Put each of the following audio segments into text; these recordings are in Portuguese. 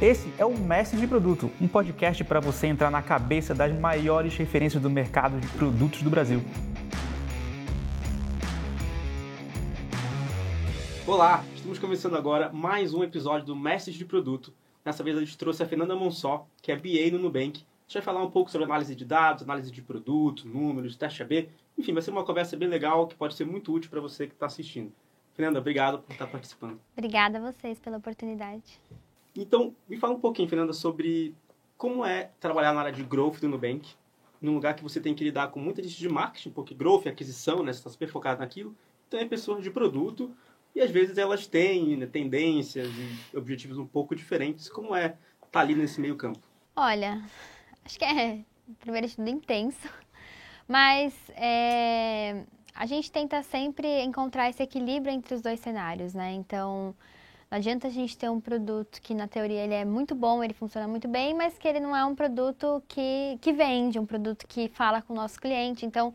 Esse é o Mestre de Produto, um podcast para você entrar na cabeça das maiores referências do mercado de produtos do Brasil. Olá, estamos começando agora mais um episódio do Mestres de Produto. Dessa vez a gente trouxe a Fernanda Monsó, que é BA no Nubank. A gente vai falar um pouco sobre análise de dados, análise de produto, números, teste AB. Enfim, vai ser uma conversa bem legal que pode ser muito útil para você que está assistindo. Fernanda, obrigado por estar participando. Obrigada a vocês pela oportunidade. Então, me fala um pouquinho, Fernanda, sobre como é trabalhar na área de growth do Nubank, num lugar que você tem que lidar com muita gente de marketing, porque growth é aquisição, né? Você está super focado naquilo. Então, é pessoas de produto e às vezes elas têm né, tendências e objetivos um pouco diferentes. Como é estar tá ali nesse meio campo? Olha, acho que é, primeiro de tudo, intenso. Mas é, a gente tenta sempre encontrar esse equilíbrio entre os dois cenários, né? Então, não adianta a gente ter um produto que na teoria ele é muito bom, ele funciona muito bem, mas que ele não é um produto que, que vende, um produto que fala com o nosso cliente. Então,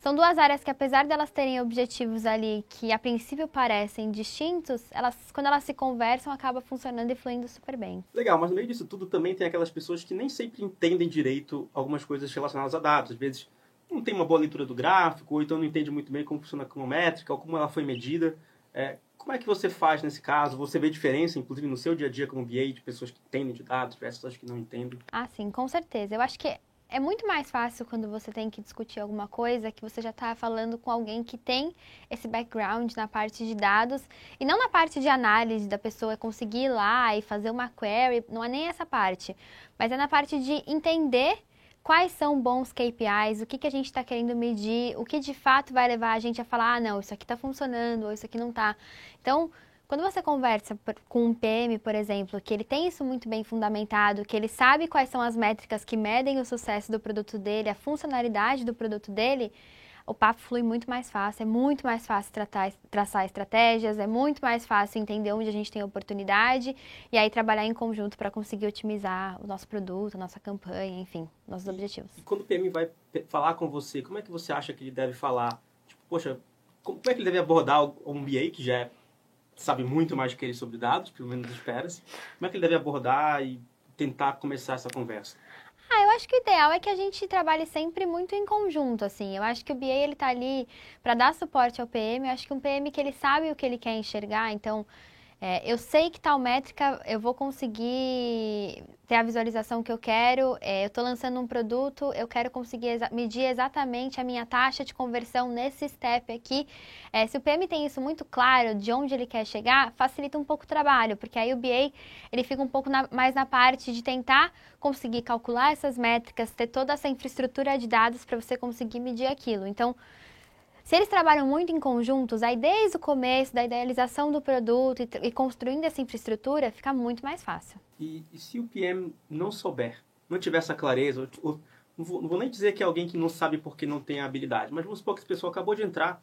são duas áreas que apesar de elas terem objetivos ali que a princípio parecem distintos, elas quando elas se conversam acaba funcionando e fluindo super bem. Legal, mas no meio disso tudo também tem aquelas pessoas que nem sempre entendem direito algumas coisas relacionadas a dados. Às vezes não tem uma boa leitura do gráfico, ou então não entende muito bem como funciona a métrica, ou como ela foi medida. É, como é que você faz nesse caso? Você vê diferença, inclusive, no seu dia a dia como BA, de pessoas que entendem de dados versus pessoas que não entendem? Ah, sim, com certeza. Eu acho que é muito mais fácil quando você tem que discutir alguma coisa que você já está falando com alguém que tem esse background na parte de dados e não na parte de análise da pessoa conseguir ir lá e fazer uma query, não é nem essa parte, mas é na parte de entender quais são bons KPIs, o que, que a gente está querendo medir, o que de fato vai levar a gente a falar, ah, não, isso aqui está funcionando ou isso aqui não está. Então, quando você conversa com um PM, por exemplo, que ele tem isso muito bem fundamentado, que ele sabe quais são as métricas que medem o sucesso do produto dele, a funcionalidade do produto dele, o papo flui muito mais fácil, é muito mais fácil tratar, traçar estratégias, é muito mais fácil entender onde a gente tem oportunidade e aí trabalhar em conjunto para conseguir otimizar o nosso produto, a nossa campanha, enfim, nossos objetivos. E quando o PM vai falar com você, como é que você acha que ele deve falar? Tipo, poxa, como é que ele deve abordar um BA que já é, sabe muito mais do que ele sobre dados, pelo menos espera-se? Como é que ele deve abordar e tentar começar essa conversa? Ah, eu acho que o ideal é que a gente trabalhe sempre muito em conjunto, assim. Eu acho que o BA ele tá ali para dar suporte ao PM. Eu acho que um PM que ele sabe o que ele quer enxergar, então é, eu sei que tal métrica eu vou conseguir ter a visualização que eu quero. É, eu estou lançando um produto, eu quero conseguir exa medir exatamente a minha taxa de conversão nesse step aqui. É, se o PM tem isso muito claro de onde ele quer chegar, facilita um pouco o trabalho, porque aí o BA ele fica um pouco na, mais na parte de tentar conseguir calcular essas métricas, ter toda essa infraestrutura de dados para você conseguir medir aquilo. Então, se eles trabalham muito em conjuntos, aí desde o começo, da idealização do produto e, e construindo essa infraestrutura, fica muito mais fácil. E, e, se o PM não souber, não tiver essa clareza, ou, não, vou, não, vou, nem dizer que é alguém que não sabe porque não tem habilidade, mas vamos supor que essa pessoa acabou de entrar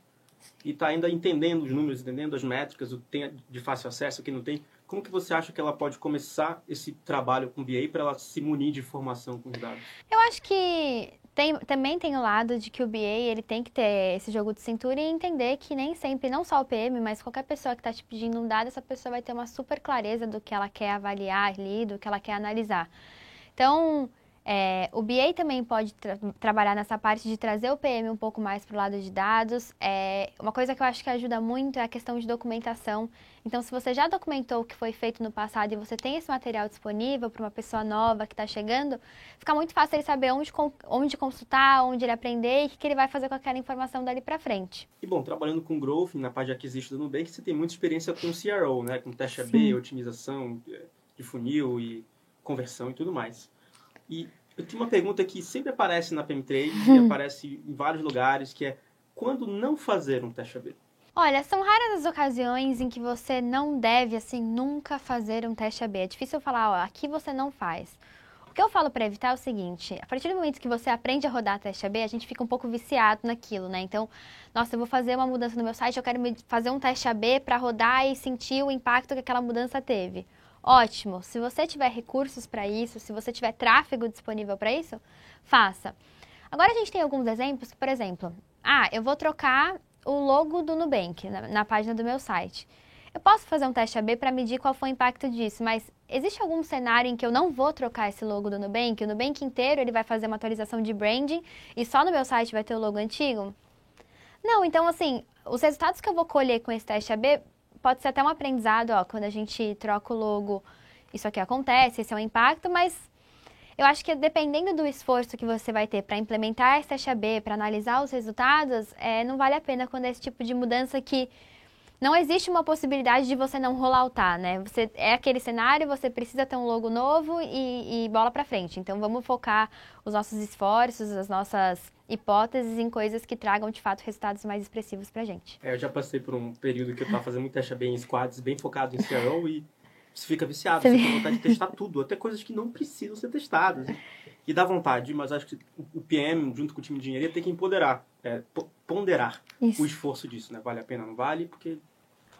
e está ainda entendendo os números, entendendo as métricas, o que tem de fácil acesso, o que não tem. Como que você acha que ela pode começar esse trabalho com o BA para ela se munir de informação com os dados? Eu acho que tem, também tem o lado de que o BA ele tem que ter esse jogo de cintura e entender que nem sempre, não só o PM, mas qualquer pessoa que está te pedindo um dado, essa pessoa vai ter uma super clareza do que ela quer avaliar ali, do que ela quer analisar. Então, é, o BA também pode tra trabalhar nessa parte de trazer o PM um pouco mais para o lado de dados. É, uma coisa que eu acho que ajuda muito é a questão de documentação. Então, se você já documentou o que foi feito no passado e você tem esse material disponível para uma pessoa nova que está chegando, fica muito fácil ele saber onde, onde consultar, onde ele aprender e o que, ele vai fazer com aquela informação dali para frente. E bom, trabalhando com Growth, na parte de aquisição do Nubank, você tem muita experiência com CRO, né? com teste AB, otimização de funil e conversão e tudo mais. E eu tenho uma pergunta que sempre aparece na PM3 e aparece em vários lugares, que é quando não fazer um teste AB? Olha, são raras as ocasiões em que você não deve, assim, nunca fazer um teste AB. É difícil eu falar, ó, aqui você não faz. O que eu falo para evitar é o seguinte: a partir do momento que você aprende a rodar teste AB, a gente fica um pouco viciado naquilo, né? Então, nossa, eu vou fazer uma mudança no meu site, eu quero fazer um teste AB para rodar e sentir o impacto que aquela mudança teve. Ótimo. Se você tiver recursos para isso, se você tiver tráfego disponível para isso, faça. Agora a gente tem alguns exemplos, por exemplo, ah, eu vou trocar o logo do Nubank na, na página do meu site. Eu posso fazer um teste AB para medir qual foi o impacto disso, mas existe algum cenário em que eu não vou trocar esse logo do Nubank? O Nubank inteiro ele vai fazer uma atualização de branding e só no meu site vai ter o logo antigo? Não, então assim, os resultados que eu vou colher com esse teste AB pode ser até um aprendizado, ó, quando a gente troca o logo, isso aqui acontece, esse é um impacto, mas eu acho que dependendo do esforço que você vai ter para implementar esse teste AB, para analisar os resultados, é, não vale a pena quando é esse tipo de mudança que não existe uma possibilidade de você não rolloutar, né? Você é aquele cenário, você precisa ter um logo novo e, e bola para frente. Então vamos focar os nossos esforços, as nossas hipóteses em coisas que tragam de fato resultados mais expressivos para gente. É, eu já passei por um período que eu estava fazendo teste bem em squads, bem focado em CRO e você fica viciado, você tem vontade de testar tudo, até coisas que não precisam ser testadas. E dá vontade, mas acho que o PM, junto com o time de engenharia, tem que empoderar, é, ponderar Isso. o esforço disso, né? Vale a pena, não vale? Porque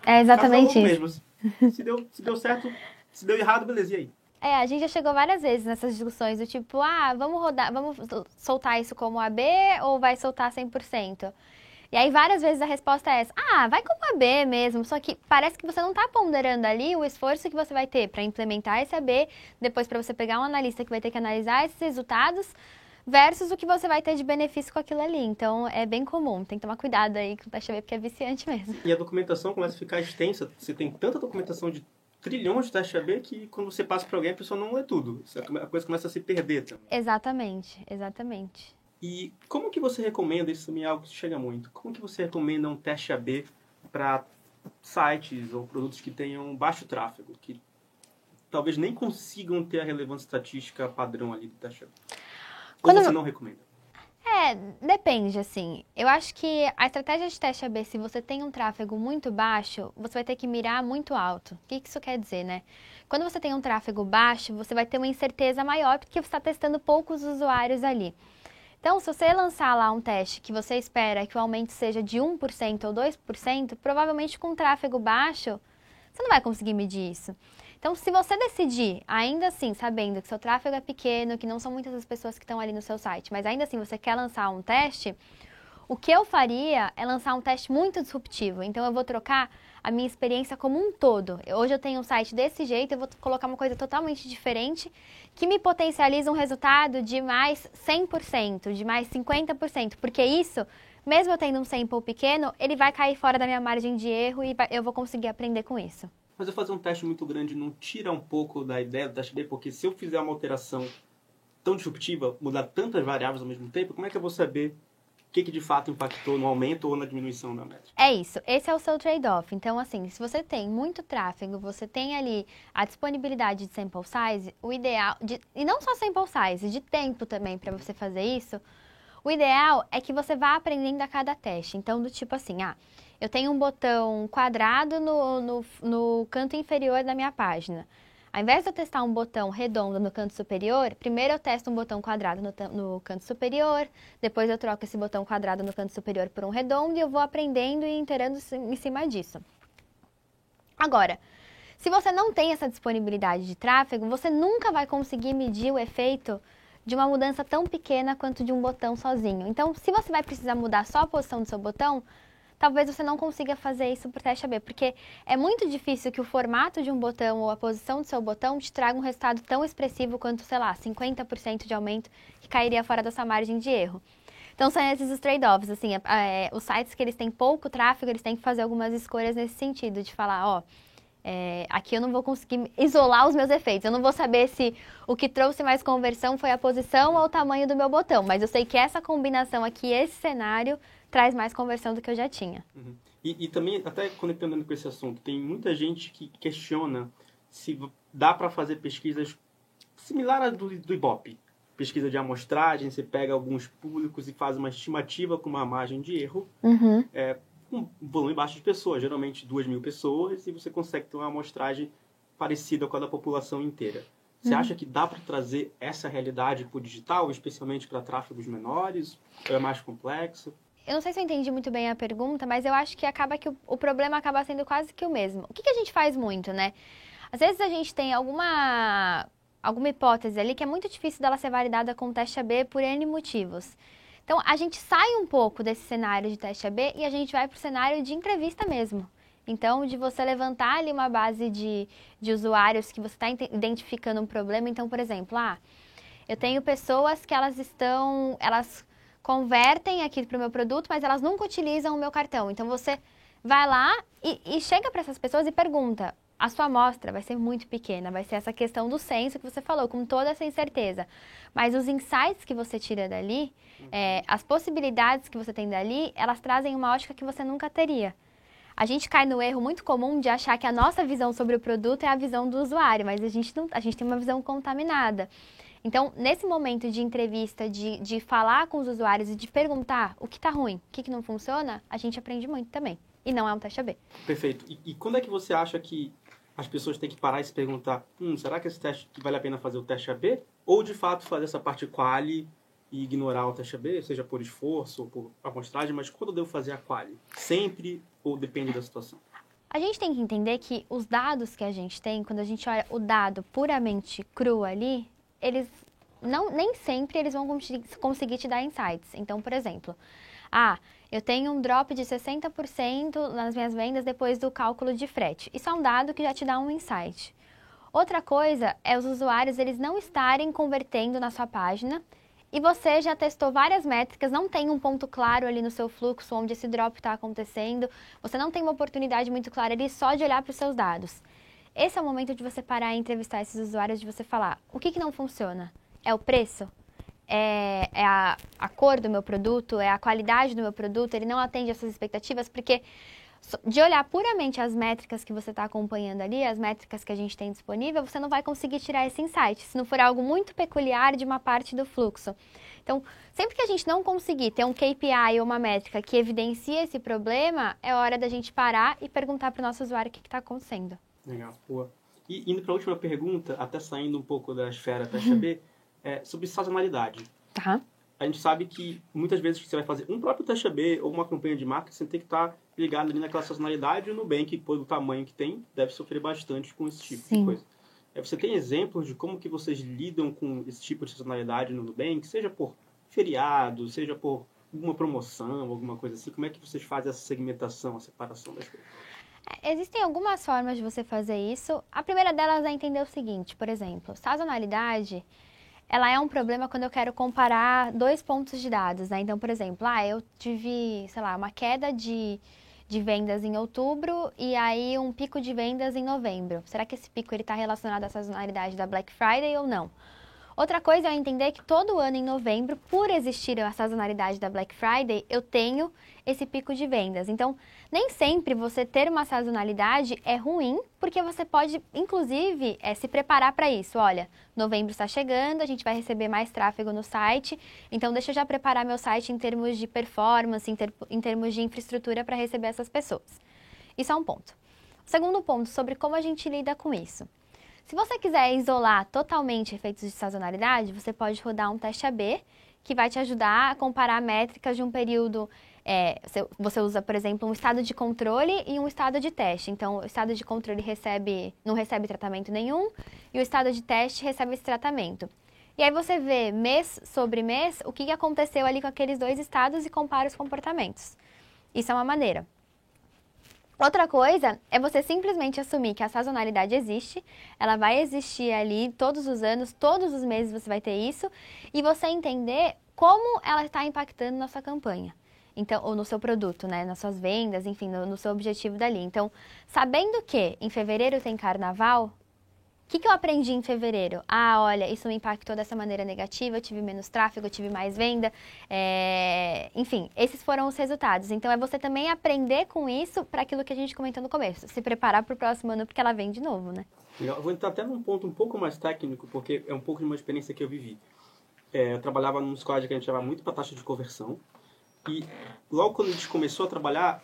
é exatamente isso. Mesmo. Se deu, se deu certo, se deu errado, beleza, e aí? É, a gente já chegou várias vezes nessas discussões do tipo, ah, vamos rodar, vamos soltar isso como AB ou vai soltar 100%? E aí várias vezes a resposta é essa, ah, vai como AB mesmo, só que parece que você não está ponderando ali o esforço que você vai ter para implementar esse AB, depois para você pegar um analista que vai ter que analisar esses resultados, versus o que você vai ter de benefício com aquilo ali. Então é bem comum, tem que tomar cuidado aí com o teste AB porque é viciante mesmo. E a documentação começa a ficar extensa, você tem tanta documentação de trilhões de teste AB que quando você passa para alguém a pessoa não lê tudo. A coisa começa a se perder também. Exatamente, exatamente. E como que você recomenda, isso também é algo que chega muito, como que você recomenda um teste AB para sites ou produtos que tenham baixo tráfego, que talvez nem consigam ter a relevância estatística padrão ali do teste AB? Quando Ou você não recomenda? É, depende, assim. Eu acho que a estratégia de teste AB, se você tem um tráfego muito baixo, você vai ter que mirar muito alto. O que isso quer dizer, né? Quando você tem um tráfego baixo, você vai ter uma incerteza maior porque você está testando poucos usuários ali. Então, se você lançar lá um teste que você espera que o aumento seja de 1% ou 2%, provavelmente com tráfego baixo, você não vai conseguir medir isso. Então, se você decidir, ainda assim, sabendo que seu tráfego é pequeno, que não são muitas as pessoas que estão ali no seu site, mas ainda assim você quer lançar um teste, o que eu faria é lançar um teste muito disruptivo. Então, eu vou trocar a minha experiência como um todo. Hoje eu tenho um site desse jeito, eu vou colocar uma coisa totalmente diferente que me potencializa um resultado de mais 100%, de mais 50%, porque isso, mesmo eu tendo um sample pequeno, ele vai cair fora da minha margem de erro e eu vou conseguir aprender com isso. Mas eu fazer um teste muito grande não tira um pouco da ideia do teste B, porque se eu fizer uma alteração tão disruptiva, mudar tantas variáveis ao mesmo tempo, como é que eu vou saber que, que de fato impactou no aumento ou na diminuição da métrica? É isso, esse é o seu trade-off. Então, assim, se você tem muito tráfego, você tem ali a disponibilidade de sample size, o ideal, de, e não só sample size, de tempo também para você fazer isso, o ideal é que você vá aprendendo a cada teste. Então, do tipo assim, ah, eu tenho um botão quadrado no, no, no canto inferior da minha página. Ao invés de eu testar um botão redondo no canto superior, primeiro eu testo um botão quadrado no, no, canto superior, depois eu troco esse botão quadrado no canto superior por um redondo e eu vou aprendendo e inteirando em cima disso. Agora, se você não tem essa disponibilidade de tráfego, você nunca vai conseguir medir o efeito de uma mudança tão pequena quanto de um botão sozinho. Então, se você vai precisar mudar só a posição do seu botão, talvez você não consiga fazer isso por teste AB, porque é muito difícil que o formato de um botão ou a posição do seu botão te traga um resultado tão expressivo quanto, sei lá, 50% de aumento que cairia fora dessa margem de erro. Então são esses os trade-offs, assim, é, é, os sites que eles têm pouco tráfego, eles têm que fazer algumas escolhas nesse sentido, de falar, ó, é, aqui eu não vou conseguir isolar os meus efeitos. Eu não vou saber se o que trouxe mais conversão foi a posição ou o tamanho do meu botão, mas eu sei que essa combinação aqui, esse cenário, traz mais conversão do que eu já tinha. Uhum. E, e, também, até conectando com esse assunto, tem muita gente que questiona se dá para fazer pesquisas similar à do, do Ibope. Pesquisa de amostragem, você pega alguns públicos e faz uma estimativa com uma margem de erro, uhum. é, um volume baixo de pessoas, geralmente 2 mil pessoas, e você consegue ter uma amostragem parecida com a da população inteira. Você uhum. acha que dá para trazer essa realidade para o digital, especialmente para tráfegos menores? Ou é mais complexo? Eu não sei se eu entendi muito bem a pergunta, mas eu acho que acaba que o, o problema acaba sendo quase que o mesmo. O que, que a gente faz muito, né? Às vezes a gente tem alguma, alguma hipótese ali que é muito difícil dela ser validada com o teste AB por N motivos. Então, a gente sai um pouco desse cenário de teste AB e a gente vai para o cenário de entrevista mesmo. Então, de você levantar ali uma base de, de usuários que você está identificando um problema. Então, por exemplo, ah, eu tenho pessoas que elas estão, elas convertem aqui para o meu produto, mas elas nunca utilizam o meu cartão. Então, você vai lá e, e chega para essas pessoas e pergunta: a sua amostra vai ser muito pequena, vai ser essa questão do senso que você falou, com toda essa incerteza. Mas os insights que você tira dali, uhum. é, as possibilidades que você tem dali, elas trazem uma ótica que você nunca teria. A gente cai no erro muito comum de achar que a nossa visão sobre o produto é a visão do usuário, mas a gente, não, a gente tem uma visão contaminada. Então, nesse momento de entrevista, de, de falar com os usuários e de perguntar o que está ruim, o que, que não funciona, a gente aprende muito também. E não é um teste AB. Perfeito. E, e quando é que você acha que as pessoas têm que parar e se perguntar: hum, será que esse teste vale a pena fazer o teste AB? Ou de fato fazer essa parte quali e ignorar o teste AB, seja por esforço ou por amostragem, mas quando eu devo fazer a quali? Sempre ou depende da situação? A gente tem que entender que os dados que a gente tem, quando a gente olha o dado puramente cru ali, eles não nem sempre eles vão conseguir te dar insights. Então, por exemplo, ah, eu tenho um drop de 60% nas minhas vendas depois do cálculo de frete. Isso é um dado que já te dá um insight. Outra coisa é os usuários eles não estarem convertendo na sua página e você já testou várias métricas, não tem um ponto claro ali no seu fluxo onde esse drop está acontecendo, você não tem uma oportunidade muito clara ali só de olhar para os seus dados. Esse é o momento de você parar e entrevistar esses usuários, de você falar o que, que não funciona. É o preço? É, é a, a cor do meu produto, é a qualidade do meu produto, ele não atende essas expectativas, porque de olhar puramente as métricas que você está acompanhando ali, as métricas que a gente tem disponível, você não vai conseguir tirar esse insight, se não for algo muito peculiar de uma parte do fluxo. Então, sempre que a gente não conseguir ter um KPI ou uma métrica que evidencia esse problema, é hora da gente parar e perguntar para o nosso usuário o que está acontecendo. Legal, boa. E indo para a última pergunta, até saindo um pouco da esfera taxa B, é, sobre sazonalidade. Tá. A gente sabe que muitas vezes você vai fazer um próprio teste B ou uma campanha de marketing, você tem que estar ligado ali naquela sazonalidade e o Nubank, pelo tamanho que tem, deve sofrer bastante com esse tipo Sim. de coisa. É, você tem exemplos de como que vocês lidam com esse tipo de sazonalidade no Nubank, seja por feriado, seja por alguma promoção, alguma coisa assim? Como é que vocês fazem essa segmentação, a separação das coisas? É, existem algumas formas de você fazer isso. A primeira delas é entender o seguinte, por exemplo, sazonalidade ela é um problema quando eu quero comparar dois pontos de dados, né? Então, por exemplo, ah, eu tive, sei lá, uma queda de, de vendas em outubro e aí um pico de vendas em novembro. Será que esse pico está relacionado à sazonalidade da Black Friday ou não? Outra coisa é entender que todo ano em novembro, por existir a sazonalidade da Black Friday, eu tenho esse pico de vendas. Então, nem sempre você ter uma sazonalidade é ruim, porque você pode, inclusive, é, se preparar para isso. Olha, novembro está chegando, a gente vai receber mais tráfego no site, então deixa eu já preparar meu site em termos de performance, em, ter, em termos de infraestrutura para receber essas pessoas. Isso é um ponto. Segundo ponto, sobre como a gente lida com isso. Se você quiser isolar totalmente efeitos de sazonalidade, você pode rodar um teste AB, que vai te ajudar a comparar métricas de um período é, você usa, por exemplo, um estado de controle e um estado de teste. Então, o estado de controle recebe, não recebe tratamento nenhum e o estado de teste recebe esse tratamento. E aí você vê mês sobre mês o que aconteceu ali com aqueles dois estados e compara os comportamentos. Isso é uma maneira. Outra coisa é você simplesmente assumir que a sazonalidade existe, ela vai existir ali todos os anos, todos os meses você vai ter isso, e você entender como ela está impactando na sua campanha então, ou no seu produto, né, nas suas vendas, enfim, no, no seu objetivo dali. Então, sabendo que em fevereiro tem carnaval, o que, que eu aprendi em fevereiro? Ah, olha, isso me impactou dessa maneira negativa, eu tive menos tráfego, eu tive mais venda, é... enfim, esses foram os resultados. Então, é você também aprender com isso para aquilo que a gente comentou no começo, se preparar para o próximo ano, porque ela vem de novo, né? Eu vou entrar até num ponto um pouco mais técnico, porque é um pouco de uma experiência que eu vivi. É, eu trabalhava num squad que a gente chamava muito para taxa de conversão, e logo quando a gente começou a trabalhar,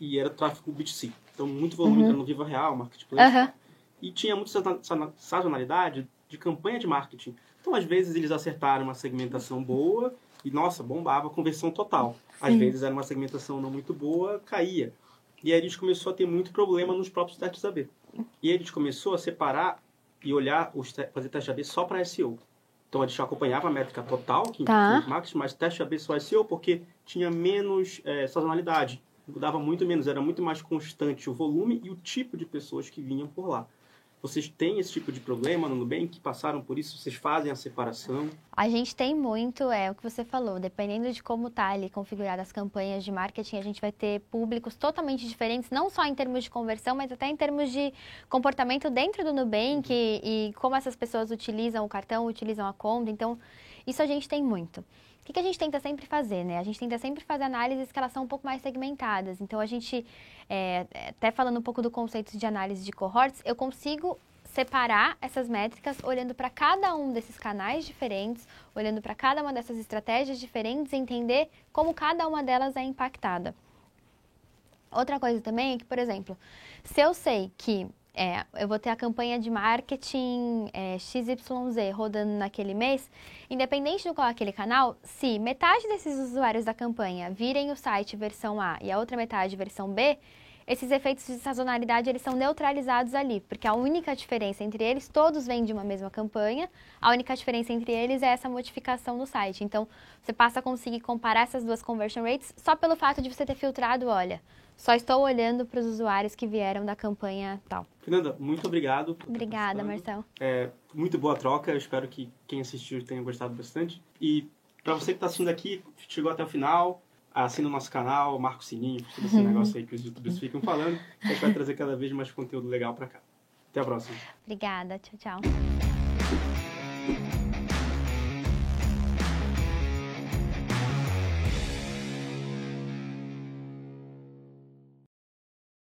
e era tráfego B2C, então muito volume uhum. no Viva Real, Marketplace, uhum. e tinha muita sazonalidade de campanha de marketing. Então, às vezes, eles acertaram uma segmentação boa e, nossa, bombava a conversão total. Às Sim. vezes, era uma segmentação não muito boa, caía. E aí, a gente começou a ter muito problema nos próprios testes AB. E aí, a gente começou a separar e olhar, os fazer teste AB só para SEO. Então a gente acompanhava a métrica total, que tá. marketing, mas teste AB só SEO porque tinha menos é, sazonalidade. mudava muito menos, era muito mais constante o volume e o tipo de pessoas que vinham por lá. Vocês têm esse tipo de problema no Nubank? Que passaram por isso? Vocês fazem a separação? A gente tem muito, é o que você falou, dependendo de como tá ali configurada as campanhas de marketing, a gente vai ter públicos totalmente diferentes, não só em termos de conversão, mas até em termos de comportamento dentro do Nubank e, e como essas pessoas utilizam o cartão, utilizam a conta. Então, isso a gente tem muito. O que a gente tenta sempre fazer, né? A gente tenta sempre fazer análises que elas são um pouco mais segmentadas. Então, a gente, é, até falando um pouco do conceito de análise de cohorts, eu consigo separar essas métricas olhando para cada um desses canais diferentes, olhando para cada uma dessas estratégias diferentes entender como cada uma delas é impactada. Outra coisa também é que, por exemplo, se eu sei que é, eu vou ter a campanha de marketing é, XYZ rodando naquele mês, independente do qual é aquele canal, se metade desses usuários da campanha virem o site versão A e a outra metade versão B, esses efeitos de sazonalidade eles são neutralizados ali, porque a única diferença entre eles, todos vêm de uma mesma campanha, a única diferença entre eles é essa modificação no site. Então, você passa a conseguir comparar essas duas conversion rates só pelo fato de você ter filtrado, olha, só estou olhando para os usuários que vieram da campanha tal. Fernanda, muito obrigado. Obrigada, Marcel. É, muito boa troca, eu espero que quem assistiu tenha gostado bastante. E para você que está assistindo aqui, chegou até o final, assina o nosso canal, marca o sininho, todo esse negócio aí que os youtubers ficam falando. A gente vai trazer cada vez mais conteúdo legal para cá. Até a próxima. Obrigada, tchau, tchau.